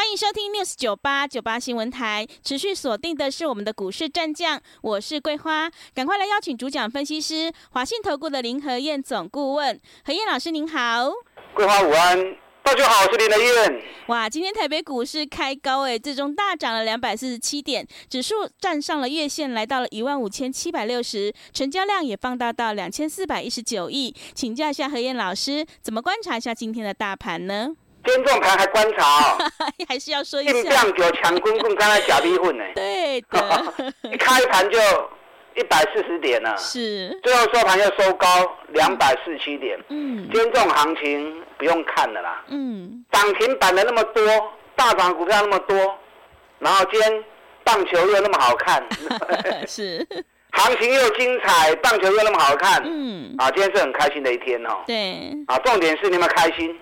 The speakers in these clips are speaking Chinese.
欢迎收听 News 九八九八新闻台，持续锁定的是我们的股市战将，我是桂花，赶快来邀请主讲分析师华信投顾的林和燕总顾问，何燕老师您好，桂花午安，大家好，我是林和燕。哇，今天台北股市开高诶，最终大涨了两百四十七点，指数站上了月线，来到了一万五千七百六十，成交量也放大到两千四百一十九亿，请教一下何燕老师，怎么观察一下今天的大盘呢？今天这种盘还观察哦，还是要说一下。硬仗就强滚滚，刚才假逼混呢。对的，一开盘就一百四十点了，是。最后收盘又收高两百四十七点。嗯。今天这种行情不用看了啦。嗯。涨停板的那么多，大涨股票那么多，然后今天棒球又那么好看。是。行情又精彩，棒球又那么好看。嗯。啊，今天是很开心的一天哦。对。啊，重点是你们开心。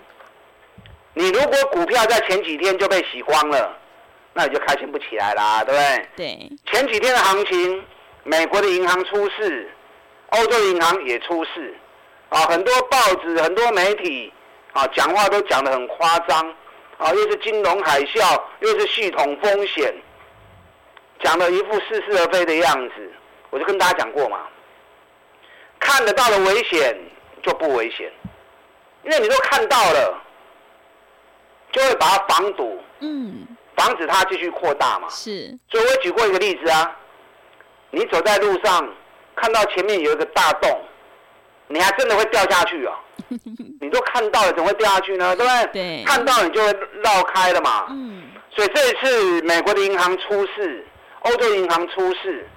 你如果股票在前几天就被洗光了，那你就开心不起来啦，对不对？对。前几天的行情，美国的银行出事，欧洲银行也出事，啊，很多报纸、很多媒体啊，讲话都讲得很夸张，啊，又是金融海啸，又是系统风险，讲的一副似是而非的样子。我就跟大家讲过嘛，看得到的危险就不危险，因为你都看到了。就会把它防堵，嗯，防止它继续扩大嘛。是。所以我举过一个例子啊，你走在路上，看到前面有一个大洞，你还真的会掉下去啊？你都看到了，怎么会掉下去呢？对不对？对。看到你就会绕开了嘛。嗯。所以这一次美国的银行出事，欧洲银行出事，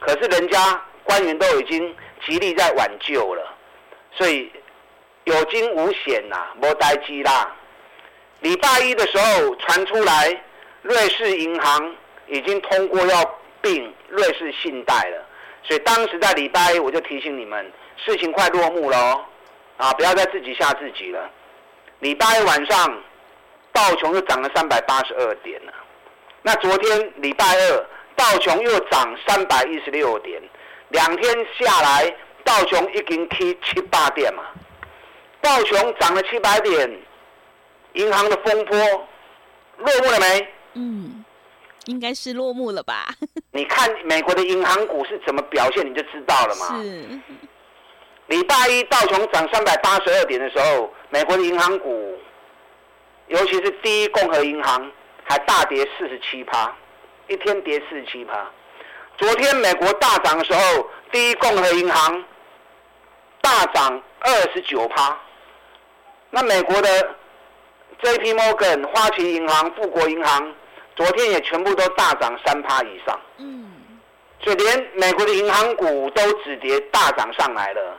可是人家官员都已经极力在挽救了，所以有惊无险呐，没代志啦。礼拜一的时候传出来，瑞士银行已经通过要并瑞士信贷了，所以当时在礼拜一我就提醒你们，事情快落幕了哦，啊，不要再自己吓自己了。礼拜一晚上，道琼又涨了三百八十二点了，那昨天礼拜二，道琼又涨三百一十六点，两天下来，道琼已经起七八点嘛，道琼涨了七百点。银行的风波落幕了没？嗯，应该是落幕了吧。你看美国的银行股是怎么表现，你就知道了嘛。是。礼拜一道琼涨三百八十二点的时候，美国的银行股，尤其是第一共和银行，还大跌四十七趴，一天跌四十七趴。昨天美国大涨的时候，第一共和银行大涨二十九趴。那美国的。J.P. Morgan、花旗银行、富国银行，昨天也全部都大涨三趴以上。嗯，所以连美国的银行股都止跌大涨上来了。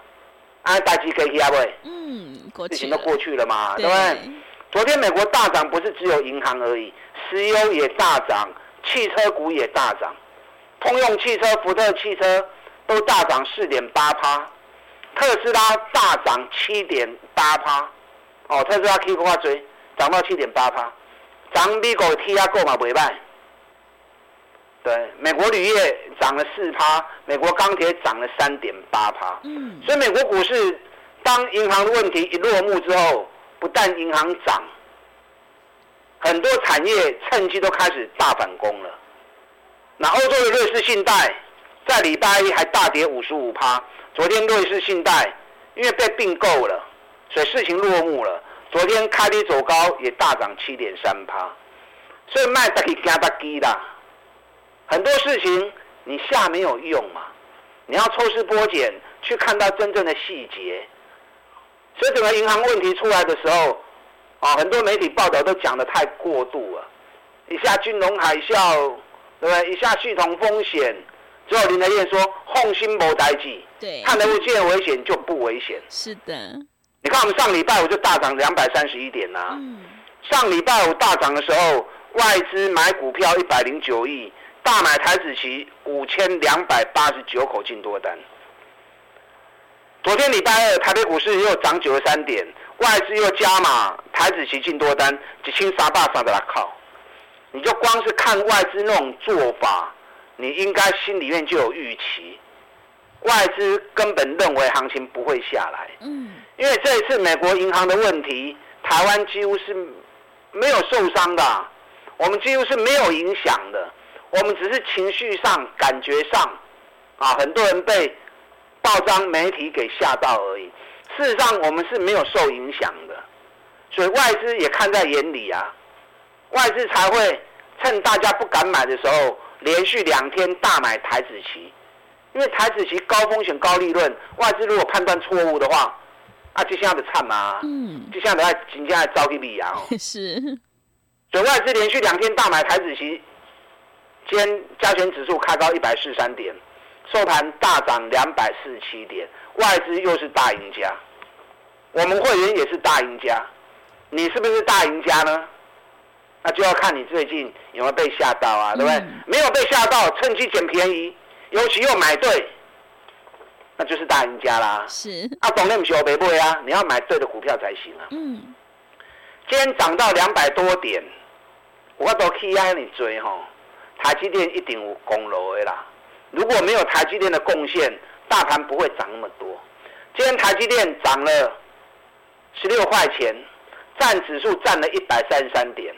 啊，大家可以听不？嗯，事情都过去了嘛，对，不对？昨天美国大涨不是只有银行而已，石油也大涨，汽车股也大涨，通用汽车、福特汽车都大涨四点八趴，特斯拉大涨七点八趴。哦，特斯拉 K 股追。涨到七点八趴，涨美国 T R 购嘛不败。对，美国铝业涨了四趴，美国钢铁涨了三点八趴。嗯，所以美国股市当银行的问题一落幕之后，不但银行涨，很多产业趁机都开始大反攻了。那欧洲的瑞士信贷在礼拜一还大跌五十五趴，昨天瑞士信贷因为被并购了，所以事情落幕了。昨天开低走高，也大涨七点三趴，所以卖得起加得低啦。很多事情你下没有用嘛，你要抽丝剥茧去看到真正的细节。所以整个银行问题出来的时候，啊，很多媒体报道都讲的太过度了，一下金融海啸，对不对？一下系统风险，最后林德燕说放心无代志，对，看得见危险就不危险。是的。你看，我们上礼拜五就大涨两百三十一点呐、啊。嗯、上礼拜五大涨的时候，外资买股票一百零九亿，大买台子期五千两百八十九口进多单，昨天礼拜二，台北股市又涨九十三点，外资又加码，台子期进多单一千三百三的来靠。你就光是看外资那种做法，你应该心里面就有预期，外资根本认为行情不会下来。嗯，因为这一次美国银行的问题，台湾几乎是没有受伤的，我们几乎是没有影响的，我们只是情绪上、感觉上，啊，很多人被报章媒体给吓到而已。事实上，我们是没有受影响的，所以外资也看在眼里啊。外资才会趁大家不敢买的时候，连续两天大买台指期，因为台指期高风险高利润，外资如果判断错误的话，啊，接下来的惨嘛，嗯，接下来要紧接着遭一笔啊，是，所以外资连续两天大买台子期，今天加权指数开高一百四十三点，收盘大涨两百四十七点，外资又是大赢家，我们会员也是大赢家，你是不是大赢家呢？那就要看你最近有没有被吓到啊，对不对？嗯、没有被吓到，趁机捡便宜，尤其又买对，那就是大赢家啦。是。啊，懂那么小别不会啊，你要买对的股票才行啊。嗯。今天涨到两百多点，我都可以让你追哈。台积电一定有功劳的啦。如果没有台积电的贡献，大盘不会涨那么多。今天台积电涨了十六块钱，占指数占了一百三十三点。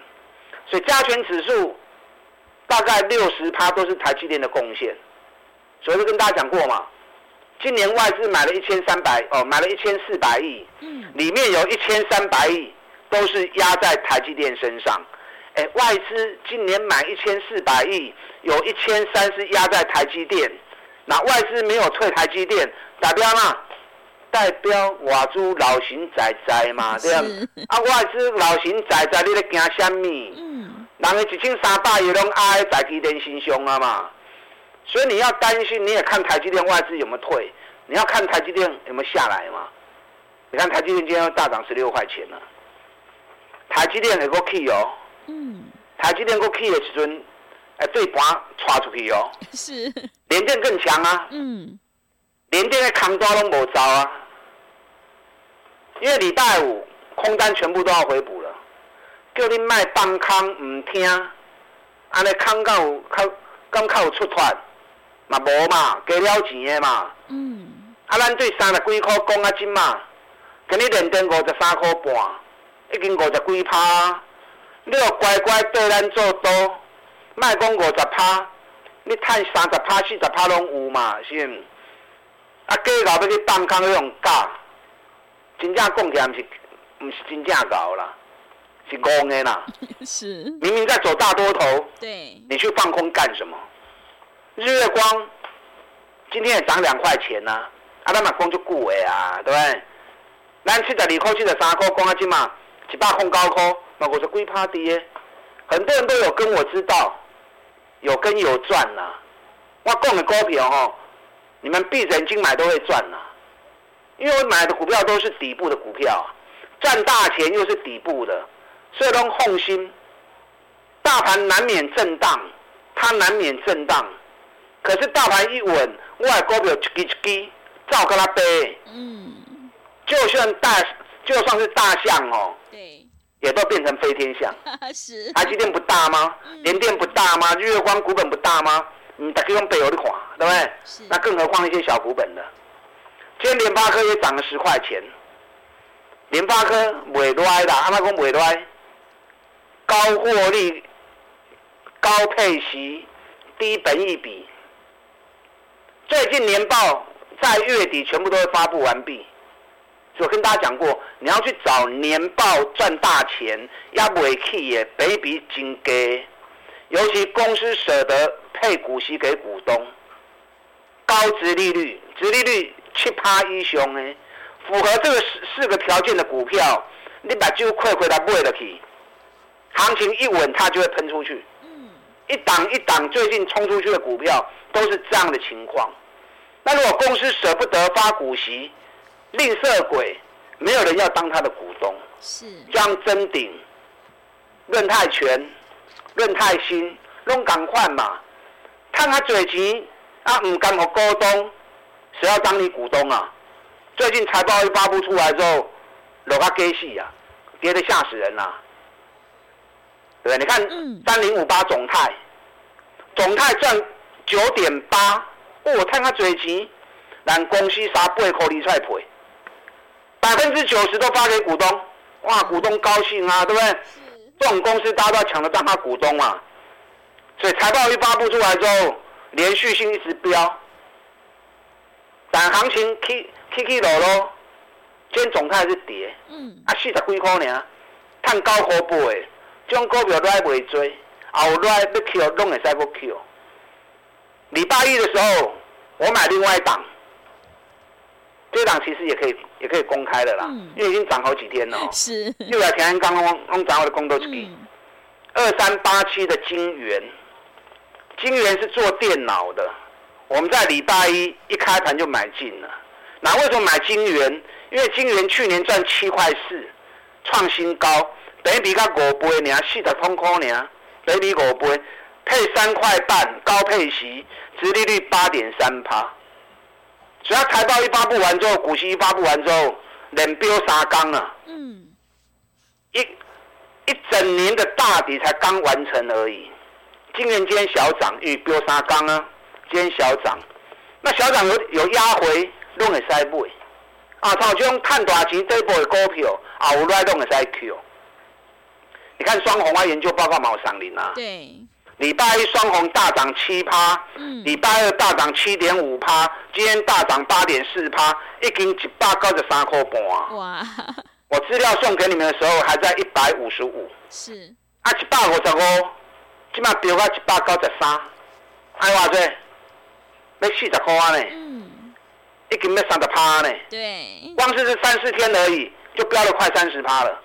所以加权指数大概六十趴都是台积电的贡献，所以就跟大家讲过嘛，今年外资买了一千三百哦，买了一千四百亿，里面有一千三百亿都是压在台积电身上。哎，外资今年买一千四百亿，有一千三是压在台积电，那外资没有退台积电，代表嘛？代表外资老神在在嘛，对啊，啊外资老神在在，你咧惊什么？人的一千三百亿拢压在台积电身上啊嘛，所以你要担心，你也看台积电外资有没有退，你要看台积电有没有下来嘛。你看台积电今天要大涨十六块钱了，台积电还够起哦，嗯，台积电够起的时阵，哎，对盘刷出去哦，是，联电更强啊，嗯，联电的空单拢无走啊，因为礼拜五空单全部都要回补了。叫你卖放空唔听，安尼空够有较刚较有出脱，嘛无嘛，加了钱的嘛。嗯。啊，咱对三十几块讲啊，真嘛，今日连电五十三块半，已经五十几趴。你要乖乖对咱做多，卖讲五十趴，你趁三十趴、四十趴拢有嘛，是毋？啊，计较要去放空用假，真正讲起来，毋是毋是真正搞啦。是戆的啦，是明明在走大多头，对，你去放空干什么？日月光今天也涨两块钱呐，啊，咱嘛讲就贵的啊，对不对？咱七十二块、七十三块，讲啊，今嘛一百空高块，那我是贵趴跌。很多人都有跟我知道，有跟有赚呐。我讲的股票哦，你们闭着眼睛买都会赚呐，因为我买的股票都是底部的股票，赚大钱又是底部的。所以拢放心，大盘难免震荡，它难免震荡。可是大盘一稳，我的股票一支一支照跟他背。嗯。就算大，就算是大象哦。对。也都变成飞天象。是。台积电不大吗？联电不大吗？日月光股本不大吗？嗯，大家用背有的话，对不对？是。那更何况一些小股本的，今天联发科也涨了十块钱。联发科袂赖啦，阿妈讲袂赖。高获利、高配息、低本益比，最近年报在月底全部都会发布完毕。我跟大家讲过，你要去找年报赚大钱，要不起也本益比真低，尤其公司舍得配股息给股东，高殖利率、殖利率七趴以上呢，符合这个四四个条件的股票，你把就亏回来买得起。行情一稳，它就会喷出去。一档一档最近冲出去的股票都是这样的情况。那如果公司舍不得发股息，吝啬鬼，没有人要当他的股东。是。像臻鼎、润泰全、润泰新，拢赶快嘛。看他嘴急啊，唔敢和股东，谁要当你股东啊？最近财报一发布出来之后，楼价跌死啊，跌得吓死人了，对不对？你看三零五八总泰，总泰赚九点八，哦，我看他最近，让公司杀八块离出来赔，百分之九十都发给股东，哇，股东高兴啊，对不对？是。这种公司大家都要抢着当他股东啊，所以财报一发布出来之后，连续性一直飙，但行情起起起落落，今天总泰是跌，嗯，啊四十几块呢，赚九块八的，这种股票都还未追，后来要 Q 拢会使不 Q。礼拜一的时候，我买另外一档，这档其实也可以也可以公开的啦，嗯、因为已经涨好几天了。是。又来田安刚刚刚涨我的公都去。二三八七的晶圆，晶圆是做电脑的，我们在礼拜一一开盘就买进了。那为什么买晶圆？因为晶圆去年赚七块四，创新高，等比较五倍，你四十通空你等比五倍，配三块半高配息，殖利率八点三趴。只要财报一发布完之后，股息一发布完之后，连飙三缸啊。嗯。一一整年的大底才刚完成而已。今年今天小涨，因为飙三缸啊，今天小涨。那小涨有有压回，拢会使买。啊，像这种赚大钱这一波的股票，后来拢会使 Q。你看双红啊，研究报告毛上林啊。对。礼拜一双红大涨七趴，礼拜二大涨七点五趴，今天大涨八点四趴，一斤一百九十三块半。哇！我资料送给你们的时候还在一百五十五。是。啊，一百五十五，今嘛飙到一百九十三，还偌济？要四十块呢。嗯。已经要三十趴呢。对。光是这三四天而已，就飙了快三十趴了。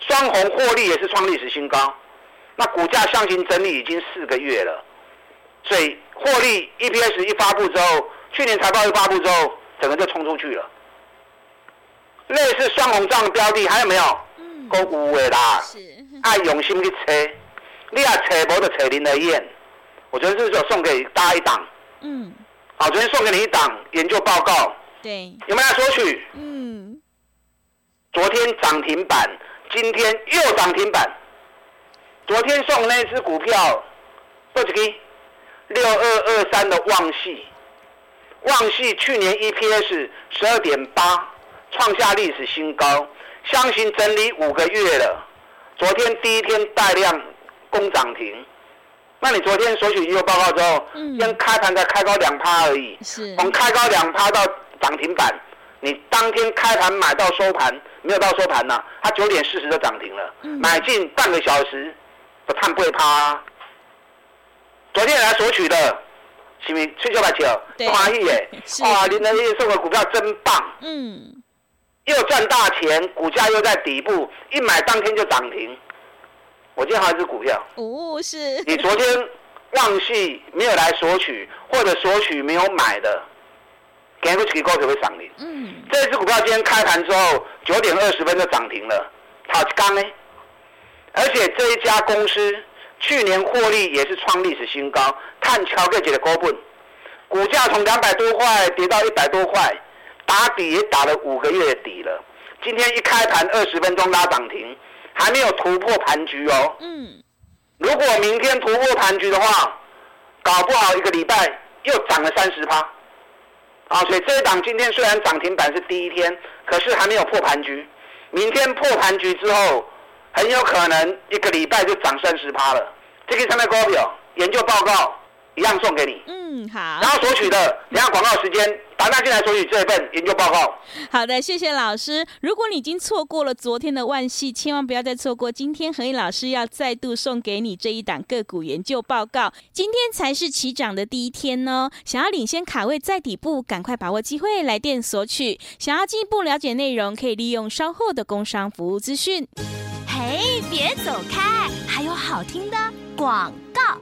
双红获利也是创历史新高。那股价箱型整理已经四个月了，所以获利 EPS 一发布之后，去年财报一发布之后，整个就冲出去了。类似双红这样的标的还有没有？嗯，够有的啦。是。爱用心去猜，你要猜无就猜林的燕。我昨天是说送给大家一档。嗯。好，昨天送给你一档研究报告。对。有没有来索取？嗯。昨天涨停板，今天又涨停板。昨天送那支股票，多少个？六二二三的旺系，旺系去年 EPS 十二点八，创下历史新高，相信整理五个月了。昨天第一天带量攻涨停，那你昨天索取研究报告之后，先、嗯、开盘才开高两趴而已，是从开高两趴到涨停板，你当天开盘买到收盘，没有到收盘呢，它九点四十就涨停了，嗯、买进半个小时。不探不会趴、啊，昨天来索取的，是不是七九八九？欢喜耶！哇，林和彦送的股票真棒，嗯，又赚大钱，股价又在底部，一买当天就涨停。我今天还有一只股票，哦，是。你昨天忘记没有来索取，或者索取没有买的，给不起股票会涨停。嗯，这只股票今天开盘之后九点二十分就涨停了，好刚呢。而且这一家公司去年获利也是创历史新高，碳桥个几的高本，股价从两百多块跌到一百多块，打底也打了五个月底了。今天一开盘二十分钟拉涨停，还没有突破盘局哦。嗯。如果明天突破盘局的话，搞不好一个礼拜又涨了三十趴。啊，所以这一档今天虽然涨停板是第一天，可是还没有破盘局。明天破盘局之后。很有可能一个礼拜就涨三十趴了。这个上面高表研究报告一样送给你。嗯，好。然后索取的，等下广告时间，打电进来索取这一份研究报告。好的，谢谢老师。如果你已经错过了昨天的万系，千万不要再错过今天何毅老师要再度送给你这一档个股研究报告。今天才是起涨的第一天哦，想要领先卡位在底部，赶快把握机会来电索取。想要进一步了解内容，可以利用稍后的工商服务资讯。嘿，别走开！还有好听的广告。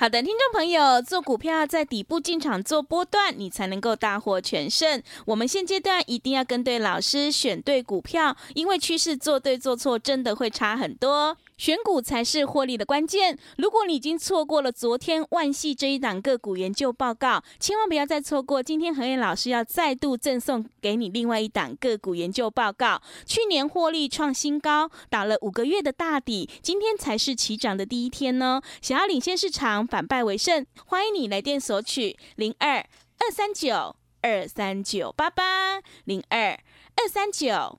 好的，听众朋友，做股票在底部进场做波段，你才能够大获全胜。我们现阶段一定要跟对老师，选对股票，因为趋势做对做错真的会差很多。选股才是获利的关键。如果你已经错过了昨天万系这一档个股研究报告，千万不要再错过。今天何燕老师要再度赠送给你另外一档个股研究报告。去年获利创新高，打了五个月的大底，今天才是起涨的第一天呢。想要领先市场，反败为胜，欢迎你来电索取零二二三九二三九八八零二二三九。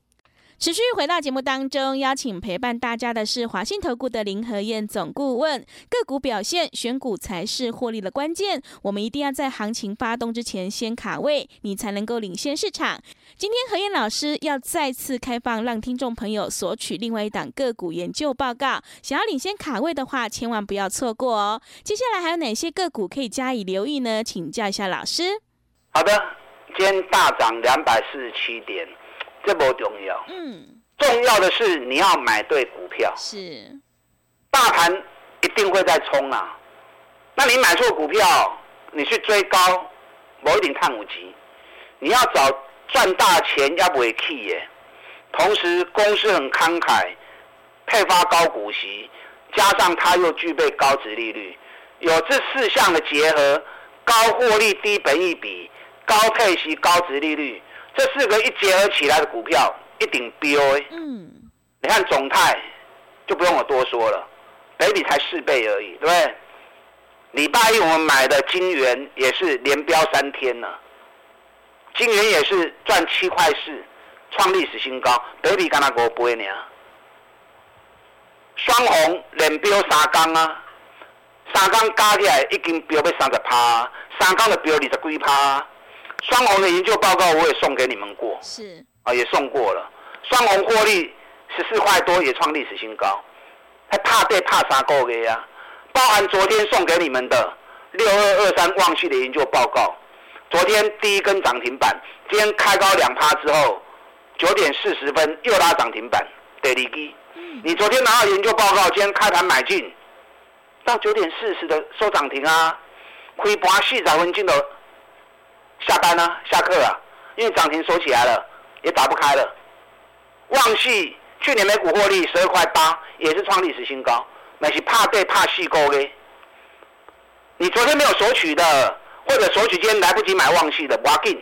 持续回到节目当中，邀请陪伴大家的是华信投顾的林和燕总顾问。个股表现，选股才是获利的关键。我们一定要在行情发动之前先卡位，你才能够领先市场。今天和燕老师要再次开放，让听众朋友索取另外一档个股研究报告。想要领先卡位的话，千万不要错过哦。接下来还有哪些个股可以加以留意呢？请教一下老师。好的，今天大涨两百四十七点。这不重要，嗯，重要的是你要买对股票。是，大盘一定会在冲啊，那你买错股票，你去追高，某一点碳五级，你要找赚大钱要不会去耶。同时公司很慷慨，配发高股息，加上它又具备高值利率，有这四项的结合，高获利、低本益比、高配息、高值利率。这四个一结合起来的股票一顶飙。嗯，你看总泰就不用我多说了，北比才四倍而已，对不对？礼拜一我们买的金元也是连飙三天了，金元也是赚七块四，创历史新高，北比刚才给我播呢。双红连标三缸啊，三缸加起来已经标要三十趴，三缸的标二十几趴。双红的研究报告我也送给你们过，是啊，也送过了。双红获利十四块多，也创历史新高，还怕对怕啥够的呀？包含昨天送给你们的六二二三旺旭的研究报告，昨天第一根涨停板，今天开高两趴之后，九点四十分又拉涨停板，得利基。你昨天拿到研究报告，今天开盘买进，到九点四十的收涨停啊，开盘四十分进的。下班呢、下课啊？因为涨停锁起来了，也打不开了。旺矽去年每股获利十二块八，也是创历史新高。那是怕对怕细沟的。你昨天没有索取的，或者索取今天来不及买旺矽的，挖进。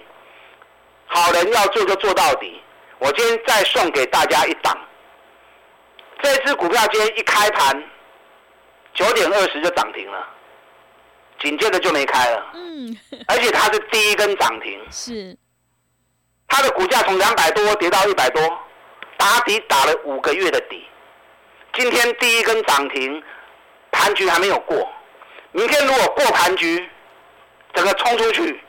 好人要做就做到底。我今天再送给大家一档。这支股票今天一开盘，九点二十就涨停了。紧接着就没开了，嗯，而且它是第一根涨停，是，它的股价从两百多跌到一百多，打底打了五个月的底，今天第一根涨停，盘局还没有过，明天如果过盘局，整个冲出去，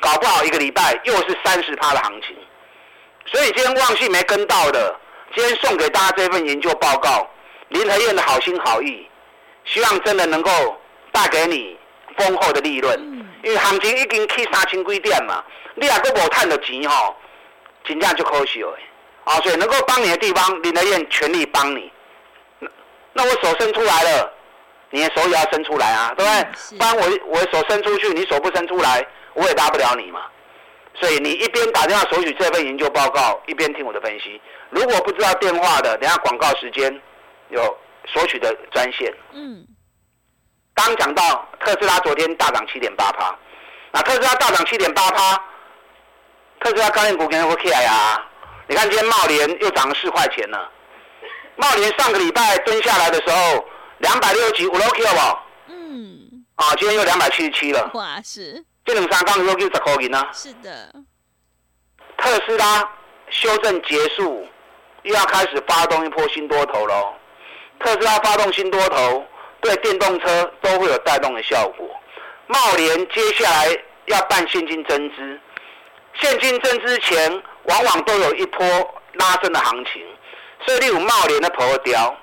搞不好一个礼拜又是三十趴的行情，所以今天旺矽没跟到的，今天送给大家这份研究报告，林和燕的好心好意，希望真的能够带给你。丰厚的利润，因为行情已经去三千几点嘛，你还阁无赚到钱吼，真正就可惜了。啊，所以能够帮你的地方，林德燕全力帮你。那我手伸出来了，你的手也要伸出来啊，对不对？不然我我手伸出去，你手不伸出来，我也搭不了你嘛。所以你一边打电话索取这份研究报告，一边听我的分析。如果不知道电话的，等下广告时间有索取的专线。嗯。刚讲到特斯拉昨天大涨七点八趴，那特斯拉大涨七点八趴，特斯拉概念股跟会起来呀？你看今天茂联又涨了四块钱了，茂联上个礼拜蹲下来的时候两百六十几五六 K 了不？嗯，啊，今天又两百七十七了。哇，是。这两三刚又给十块钱呢。是的。特斯拉修正结束，又要开始发动一波新多头喽。特斯拉发动新多头。对电动车都会有带动的效果。贸联接下来要办现金增资，现金增资前往往都有一波拉升的行情，所以你有贸联的跑调，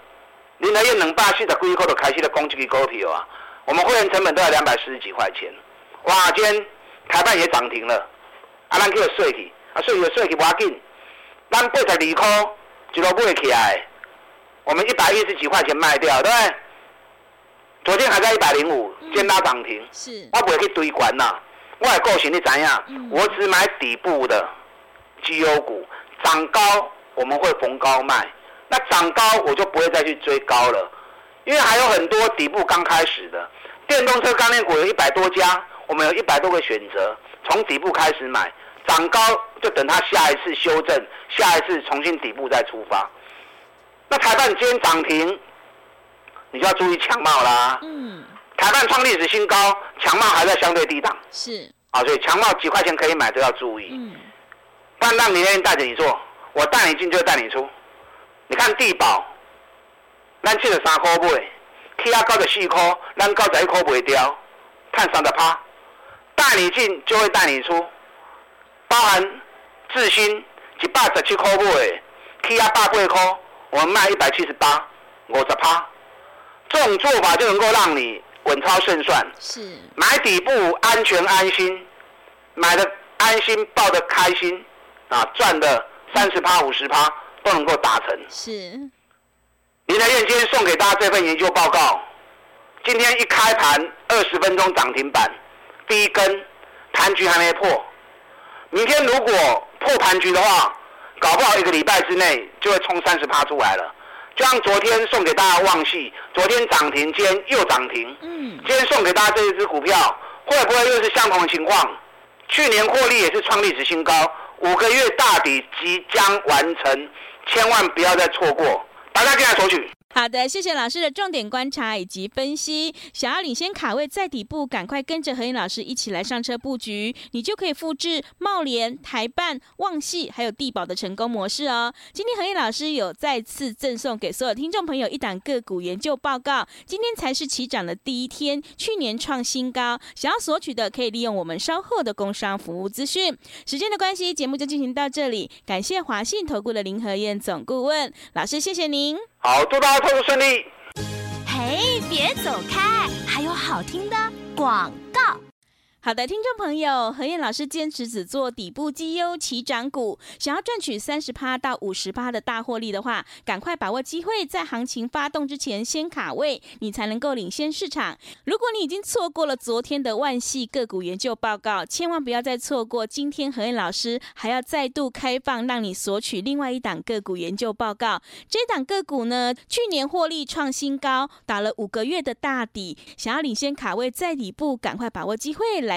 你那用两百四十几块都开始的攻击股票啊！我们会员成本都要两百四十几块钱，哇！今天台半也涨停了，啊，咱去个税去，啊，税个税去不要紧，咱八十二块就都买起来，我们一百一十几块钱卖掉，对不对？昨天还在一百零五，今天拉涨停。是，我不会去堆管呐。我的个性你怎样？嗯、我只买底部的绩优股，涨高我们会逢高卖。那涨高我就不会再去追高了，因为还有很多底部刚开始的电动车概念股有一百多家，我们有一百多个选择，从底部开始买，涨高就等它下一次修正，下一次重新底部再出发。那台半今天涨停。你就要注意强茂啦。嗯。台半创历史新高，强茂还在相对低档。是。啊，所以强茂几块钱可以买都要注意。嗯。不然让你那天带着你做，我带你进就带你出。你看地保，咱七十三块买，起啊九十四块，咱九十一块卖掉，赚三十趴。带你进就会带你出，包含智新一百十七块买，起啊八八块，我们卖一百七十八，五十趴。这种做法就能够让你稳操胜算，是买底部安全安心，买的安心，抱的开心，啊，赚的三十趴五十趴都能够达成。是，林台燕今天送给大家这份研究报告，今天一开盘二十分钟涨停板，第一根盘局还没破，明天如果破盘局的话，搞不好一个礼拜之内就会冲三十趴出来了。就像昨天送给大家旺系，昨天涨停，今天又涨停。嗯，今天送给大家这一只股票，会不会又是相同的情况？去年获利也是创历史新高，五个月大底即将完成，千万不要再错过，大家进来索取。好的，谢谢老师的重点观察以及分析。想要领先卡位在底部，赶快跟着和彦老师一起来上车布局，你就可以复制茂联、台办、旺系还有地保的成功模式哦。今天和彦老师有再次赠送给所有听众朋友一档个股研究报告。今天才是起涨的第一天，去年创新高，想要索取的可以利用我们稍后的工商服务资讯。时间的关系，节目就进行到这里。感谢华信投顾的林和燕总顾问老师，谢谢您。好，祝大家购物顺利。嘿，别走开，还有好听的广告。好的，听众朋友，何燕老师坚持只做底部绩优起涨股，想要赚取三十趴到五十趴的大获利的话，赶快把握机会，在行情发动之前先卡位，你才能够领先市场。如果你已经错过了昨天的万系个股研究报告，千万不要再错过今天何燕老师还要再度开放，让你索取另外一档个股研究报告。这档个股呢，去年获利创新高，打了五个月的大底，想要领先卡位在底部，赶快把握机会来。